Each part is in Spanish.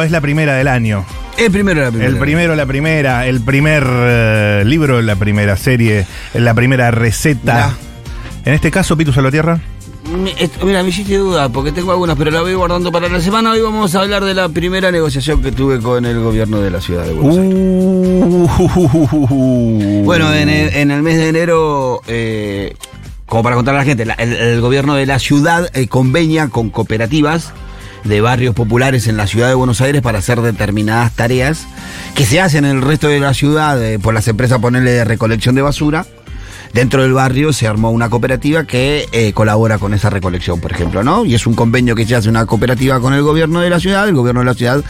Primero, es la primera del año. El primero, la primera. El primero, la primera. El primer eh, libro, la primera serie, la primera receta. En este caso, Pitu Salvatierra. Mira, me hiciste duda porque tengo algunas, pero la voy guardando para la semana. Hoy vamos a hablar de la primera negociación que tuve con el gobierno de la ciudad de Buenos Aires. Uh. bueno, en el, mes de enero, eh, como para contar a la gente, el, gobierno de la ciudad eh, convenia con cooperativas de barrios populares en la ciudad de Buenos Aires para hacer determinadas tareas que se hacen en el resto de la ciudad eh, por las empresas ponerle de recolección de basura. Dentro del barrio se armó una cooperativa que eh, colabora con esa recolección, por ejemplo, ¿no? Y es un convenio que se hace una cooperativa con el gobierno de la ciudad, el gobierno de la ciudad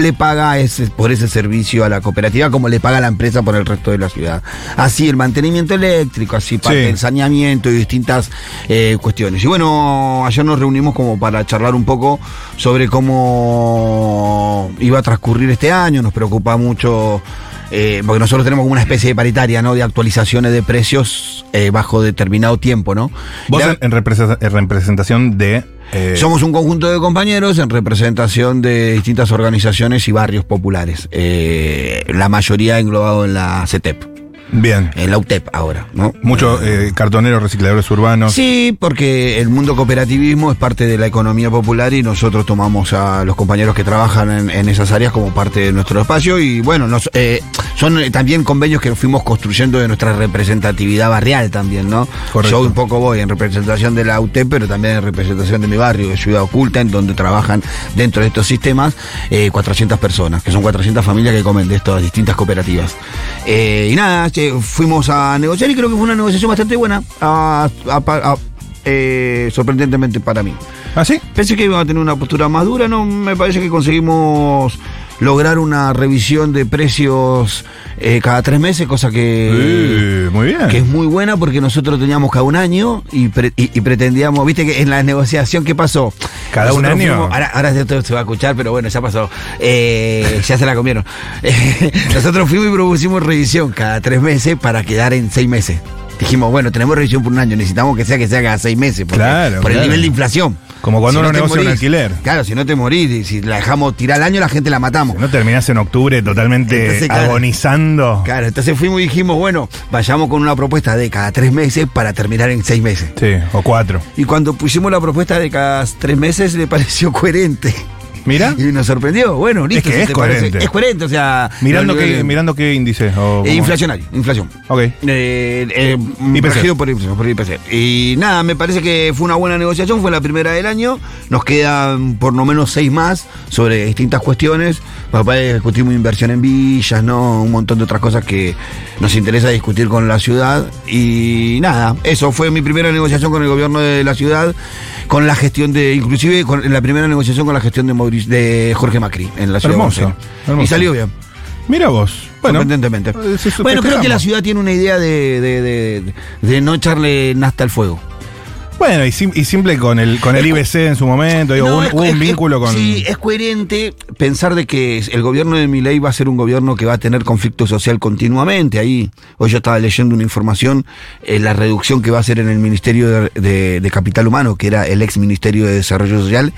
le paga ese, por ese servicio a la cooperativa como le paga la empresa por el resto de la ciudad. Así el mantenimiento eléctrico, así parte el saneamiento y distintas eh, cuestiones. Y bueno, ayer nos reunimos como para charlar un poco sobre cómo iba a transcurrir este año, nos preocupa mucho eh, porque nosotros tenemos como una especie de paritaria, ¿no? De actualizaciones de precios eh, bajo determinado tiempo, ¿no? Vos en, representación de... Eh, Somos un conjunto de compañeros en representación de distintas organizaciones y barrios populares. la mayoría englobado en la CETEP. Bien. En la UTEP ahora, ¿no? Muchos eh, cartoneros, recicladores urbanos. Sí, porque el mundo cooperativismo es parte de la economía popular y nosotros tomamos a los compañeros que trabajan en, esas áreas como parte de nuestro espacio y bueno, nos, eh, son también convenios que fuimos construyendo de nuestra representatividad barrial también, ¿no? Yo un poco voy en representación de la UTEP, pero también en representación de mi barrio, de Ciudad Oculta, en donde trabajan dentro de estos sistemas 400 eh, personas, que son 400 familias que comen de estas distintas cooperativas. y nada, fuimos a negociar y creo que fue una negociación bastante buena, eh, sorprendentemente para mí. ¿Ah, sí? Pensé que iba a tener una postura más dura, no, me parece que conseguimos lograr una revisión de precios eh, cada tres meses, cosa que, muy bien. que es muy buena porque nosotros teníamos cada un año y, pretendíamos, viste que en la negociación, ¿qué pasó? ¿Cada un año? ahora, ahora esto se va a escuchar, pero bueno, ya pasó. Eh, ya se la comieron. nosotros fuimos y propusimos revisión cada tres meses para quedar en seis meses dijimos, bueno, tenemos revisión por un año, necesitamos que sea que sea cada seis meses, claro, por el nivel de inflación. Como cuando uno negocia un alquiler. Claro, si no te morís, si la dejamos tirar al año, la gente la matamos. Si no terminás en octubre totalmente agonizando. Claro, entonces fuimos y dijimos, bueno, vayamos con una propuesta de cada tres meses para terminar en seis meses. Sí, o cuatro. Y cuando pusimos la propuesta de cada tres meses, le pareció coherente. Mira. Y nos sorprendió. Bueno, listo. Es que es coherente. es coherente, o sea. Mirando, qué, mirando qué índice. Eh, inflacionario, inflación. Ok. Eh, eh, IPC. Por, por IPC. Y nada, me parece que fue una buena negociación, fue la primera del año. Nos quedan por lo menos seis más sobre distintas cuestiones. Papá discutimos inversión en villas, ¿no? Un montón de otras cosas que nos interesa discutir con la ciudad. Y nada, eso fue mi primera negociación con el gobierno de la ciudad, con la gestión de, inclusive con la primera negociación con la gestión de de Jorge Macri en la ciudad hermoso, Y salió bien. Mira vos. Bueno, bueno creo que la ciudad tiene una idea de, de no echarle nasta al fuego. Bueno, y, simple con el con el IBC en su momento, digo, hubo un, vínculo con. Sí, es coherente pensar de que el gobierno de Milei va a ser un gobierno que va a tener conflicto social continuamente. Ahí, hoy yo estaba leyendo una información, eh, la reducción que va a hacer en el Ministerio de Capital Humano, que era el ex Ministerio de Desarrollo Social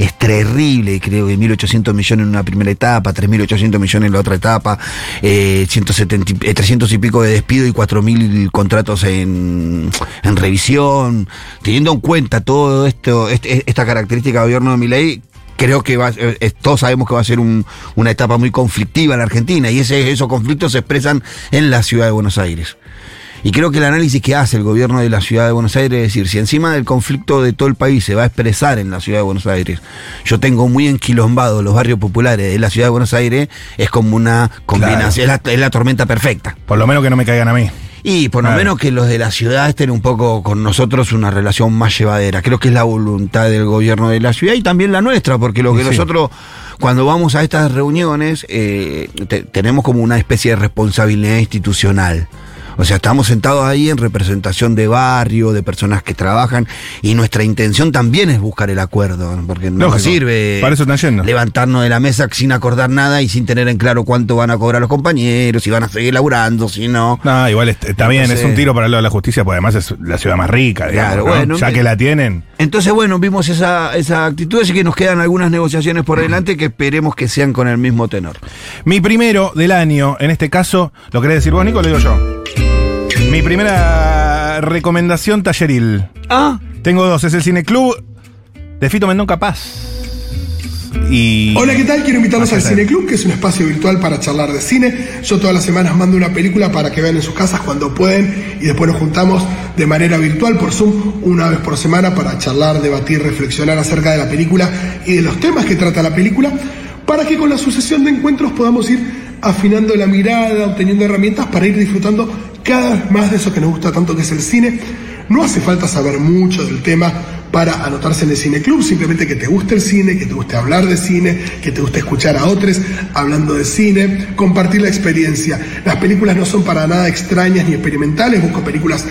es terrible, creo que 1.800 millones en una primera etapa, 3.800 millones en la otra etapa, eh, 170, 300 eh, y pico de despido y 4.000 contratos en, en, revisión. Teniendo en cuenta todo esto, esta característica del gobierno de mi ley, creo que eh, todos sabemos que va a ser una etapa muy conflictiva en la Argentina y esos conflictos se expresan en la ciudad de Buenos Aires. Y creo que el análisis que hace el gobierno de la ciudad de Buenos Aires es decir, si encima del conflicto de todo el país se va a expresar en la ciudad de Buenos Aires, yo tengo muy enquilombado los barrios populares de la ciudad de Buenos Aires, es como una combinación, es, la, tormenta perfecta. Por lo menos que no me caigan a mí. Y por lo menos que los de la ciudad estén un poco con nosotros una relación más llevadera. Creo que es la voluntad del gobierno de la ciudad y también la nuestra, porque lo que Sí. nosotros, cuando vamos a estas reuniones, eh, te- tenemos como una especie de responsabilidad institucional. O sea, estamos sentados ahí en representación de barrio, de personas que trabajan, y nuestra intención también es buscar el acuerdo, porque no nos sirve Para eso están yendo. levantarnos de la mesa sin acordar nada y sin tener en claro cuánto van a cobrar los compañeros, si van a seguir laburando, si no. No, igual est- está bien, es un tiro para el lado de la justicia, porque además es la ciudad más rica, digamos, Claro, ¿no? bueno, ya que la tienen. Entonces, bueno, vimos esa, esa actitud, así que nos quedan algunas negociaciones por delante que esperemos que sean con el mismo tenor. Mi primero del año, en este caso, ¿lo querés decir vos, Nico? Lo digo yo. Mi primera recomendación talleril. Ah, Tengo dos, es el Cine Club de Fito Mendón Capaz. Y. Hola, ¿qué tal? Quiero invitarlos al. Cine Club, que es un espacio virtual para charlar de cine. Yo todas las semanas mando una película para que vean en sus casas cuando pueden y después nos juntamos de manera virtual por Zoom una vez por semana para charlar, debatir, reflexionar acerca de la película y de los temas que trata la película, para que con la sucesión de encuentros podamos ir afinando la mirada, obteniendo herramientas para ir disfrutando cada vez más de eso que nos gusta tanto que es el cine. No hace falta saber mucho del tema para anotarse en el Cine Club, simplemente que te guste el cine, que te guste hablar de cine, que te guste escuchar a otros hablando de cine, compartir la experiencia. Las películas no son para nada extrañas ni experimentales, busco películas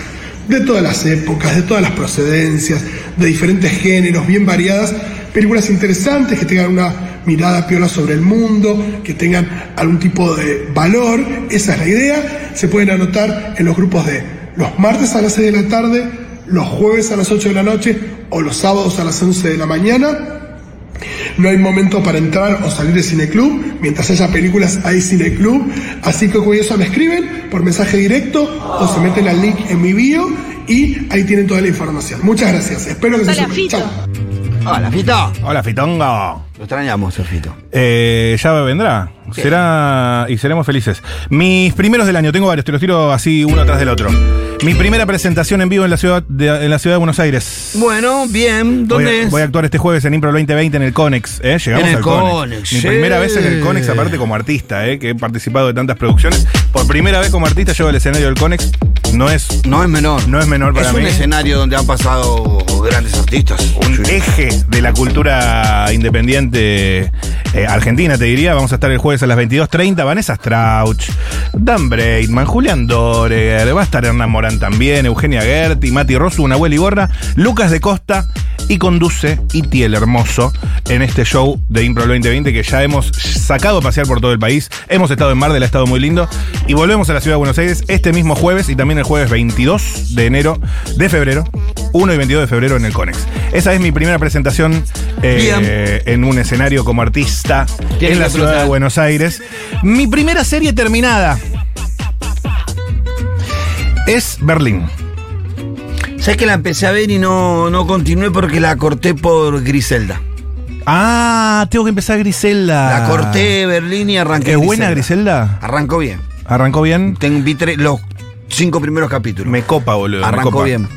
de todas las épocas, de todas las procedencias, de diferentes géneros, bien variadas, películas interesantes que tengan una mirada piola sobre el mundo, que tengan algún tipo de valor, esa es la idea. Se pueden anotar en los grupos de los martes a las 6 de la tarde, los jueves a las 8 de la noche o los sábados a las 11 de la mañana. No hay momento para entrar o salir de Cineclub. Mientras haya películas, hay Cineclub. Así que con eso me escriben por mensaje directo o se meten al link en mi bio y ahí tienen toda la información. Muchas gracias. Espero que se sumen. Chao. Hola, Fito. Hola, Fitongo. Lo extrañamos, el Fito. Eh, ya vendrá. Sí. Será. Y seremos felices. Mis primeros del año, tengo varios, te los tiro así uno atrás del otro. Mi primera presentación en vivo en la ciudad de, en la ciudad de Buenos Aires. Bueno, bien, Voy ¿dónde a, es? voy a actuar este jueves en Impro 2020 en el Conex. ¿eh? Llegamos En el al Conex. Conex, Mi sí. primera vez en el Conex, aparte como artista, ¿eh? que he participado de tantas producciones. Por primera vez como artista llego al escenario del Conex. No es No es menor. No es menor para es mí. un escenario donde han pasado grandes artistas. un Sí. eje de la cultura independiente eh, argentina, te diría. Vamos a estar el jueves a las 22.30. Vanessa Strauch, Dan Breitman, Julián Doreger, va a estar Hernán Morán también, Eugenia Gerti, Mati Rosu, Nahuel Iborra, Lucas de Costa y conduce Iti el Hermoso en este show de Impro 2020 que ya hemos sacado a pasear por todo el país. Hemos estado en Mar del ha estado muy lindo. Y volvemos a la ciudad de Buenos Aires este mismo jueves y también el jueves 22 de enero, de febrero, 1 y 22 de febrero en el Conex. Esa es mi primera presentación eh, en un escenario como artista en la ciudad de. Buenos Aires. Mi primera serie terminada es Berlín. Sé que la empecé a ver y no, no continué porque la corté por Griselda. Ah, tengo que empezar Griselda. La corté Berlín y arranqué. ¿Es buena Griselda? Arrancó bien. ¿Arrancó bien? Tengo, vi tres- los cinco primeros capítulos. Me copa, boludo. me Arrancó copa. bien.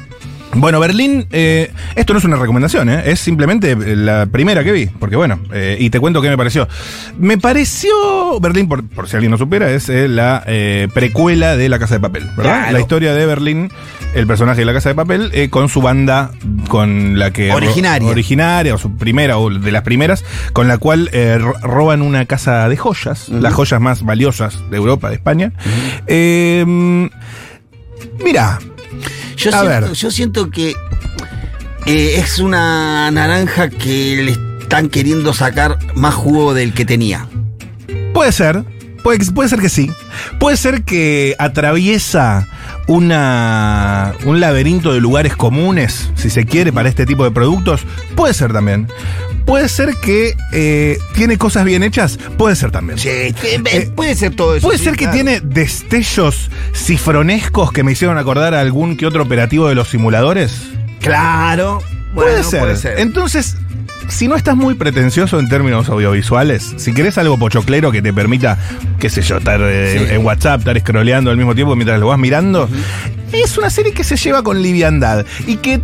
Bueno, Berlín, eh, esto no es una recomendación, ¿eh? es simplemente la primera que vi, porque bueno, eh, y te cuento qué me pareció. Me pareció, Berlín, por, por si alguien no supera, es eh, la eh, precuela de La Casa de Papel, ¿verdad? Claro. La historia de Berlín, el personaje de La Casa de Papel, eh, con su banda, con la que... Originaria. originaria, o su primera, o de las primeras, con la cual eh, ro- roban una casa de joyas, las joyas más valiosas de Europa, de España. Eh, mira, Yo, A siento, ver. yo siento que eh, es una naranja que le están queriendo sacar más jugo del que tenía. Puede ser. Puede, puede ser que sí. Puede ser que atraviesa una, un laberinto de lugares comunes, si se quiere, para este tipo de productos. Puede ser también. Puede ser que eh, tiene cosas bien hechas. Puede ser también. Sí, Eh, puede ser todo eso. Puede sí, ser que tiene destellos cifronescos que me hicieron acordar a algún que otro operativo de los simuladores. Claro. Puede, ser. puede ser. Entonces, si no estás muy pretencioso en términos audiovisuales, si querés algo pochoclero que te permita, qué sé yo, estar eh, Sí. en WhatsApp, estar scrolleando al mismo tiempo mientras lo vas mirando, es una serie que se lleva con liviandad y que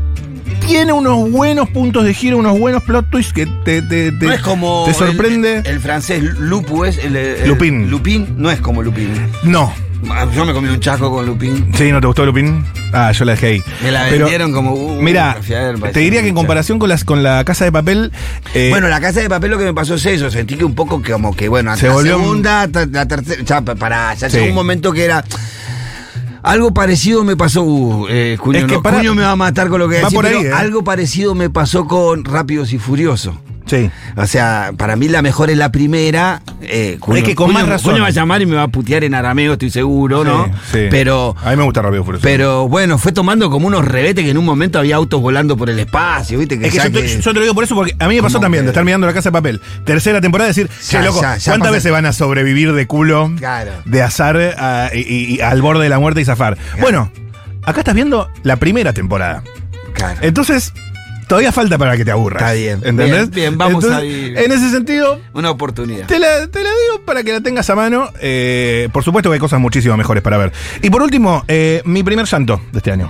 tiene unos buenos puntos de giro, unos buenos plot twists que te, te, te- no es como. te sorprende. El, el francés Lupu es. El, el- Lupin. Lupin no es como Lupin. no. Ah, Yo me comí un chasco con Lupín. Sí, ¿no te gustó Lupin? Ah, yo la dejé ahí. Me la Pero, vendieron como. uh, Mira, te diría que en comparación con, las, con la casa de papel. eh, Bueno, la casa de papel lo que me pasó es eso. Sentí que un poco que como que, bueno, Se la volvió segunda, la tercera. Ya, pa- para, ya Sí. llegó un momento que era. Algo parecido me pasó. Uh, eh, Cuño, Es que no, para- Cuño me va a matar con lo que Va decir, por ahí, pero ¿eh? Algo parecido me pasó con Rápidos y Furiosos. Sí. O sea, para mí la mejor es la primera. Eh, Cuño- Es que con Cuño- más razón. Cuño va a llamar y me va a putear en arameo, estoy seguro, ¿no? Sí, sí. Pero. A mí me gusta Rápido Furioso. Pero bueno, fue tomando como unos rebetes que en un momento había autos volando por el espacio, ¿viste? Es que yo, te, yo te lo digo por eso, porque a mí me pasó también que- de estar mirando la casa de papel. Tercera temporada, decir, Ya, che, loco, ya, ya ¿cuántas veces van a sobrevivir de culo, Claro. de azar a- y, y- y al borde de la muerte y zafar? Bueno, acá estás viendo la primera temporada. Claro. Entonces, todavía falta para que te aburras. Está bien. ¿Entendés? Bien, bien, vamos Entonces, ahí. En ese sentido, Una oportunidad. te la, te la digo para que la tengas a mano. Eh, por supuesto que hay cosas muchísimo mejores para ver. Y por último, eh, mi primer llanto de este año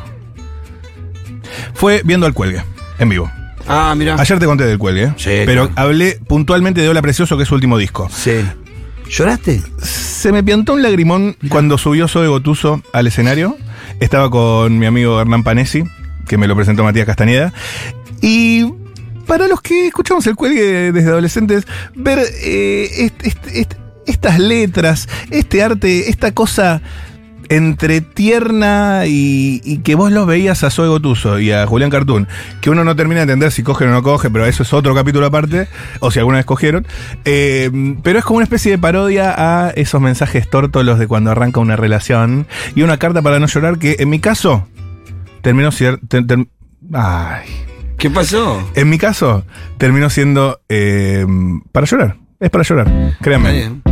fue viendo al cuelgue, en vivo. Ah, mira. Ayer te conté del cuelgue, ¿eh? Sí, pero claro. hablé puntualmente de Hola Precioso, que es su último disco. Sí. ¿Lloraste? Se me piantó un lagrimón cuando subió Zoe Gotuso al escenario. Estaba con mi amigo Hernán Panesi, que me lo presentó Matías Castañeda. Y para los que escuchamos el cuelgue desde adolescentes, ver eh, est- est- est- estas letras, este arte, esta cosa entre tierna y, y que vos los veías a Zoe Gotuso y a Julián Cartoon, que uno no termina de entender si cogen o no coge, pero eso es otro capítulo aparte, o si alguna vez cogieron. Eh, pero es como una especie de parodia a esos mensajes tórtolos de cuando arranca una relación y una carta para no llorar que en mi caso terminó siendo... ay. ¿Qué pasó? En mi caso terminó siendo eh, para llorar. Es para llorar, créanme. Está bien.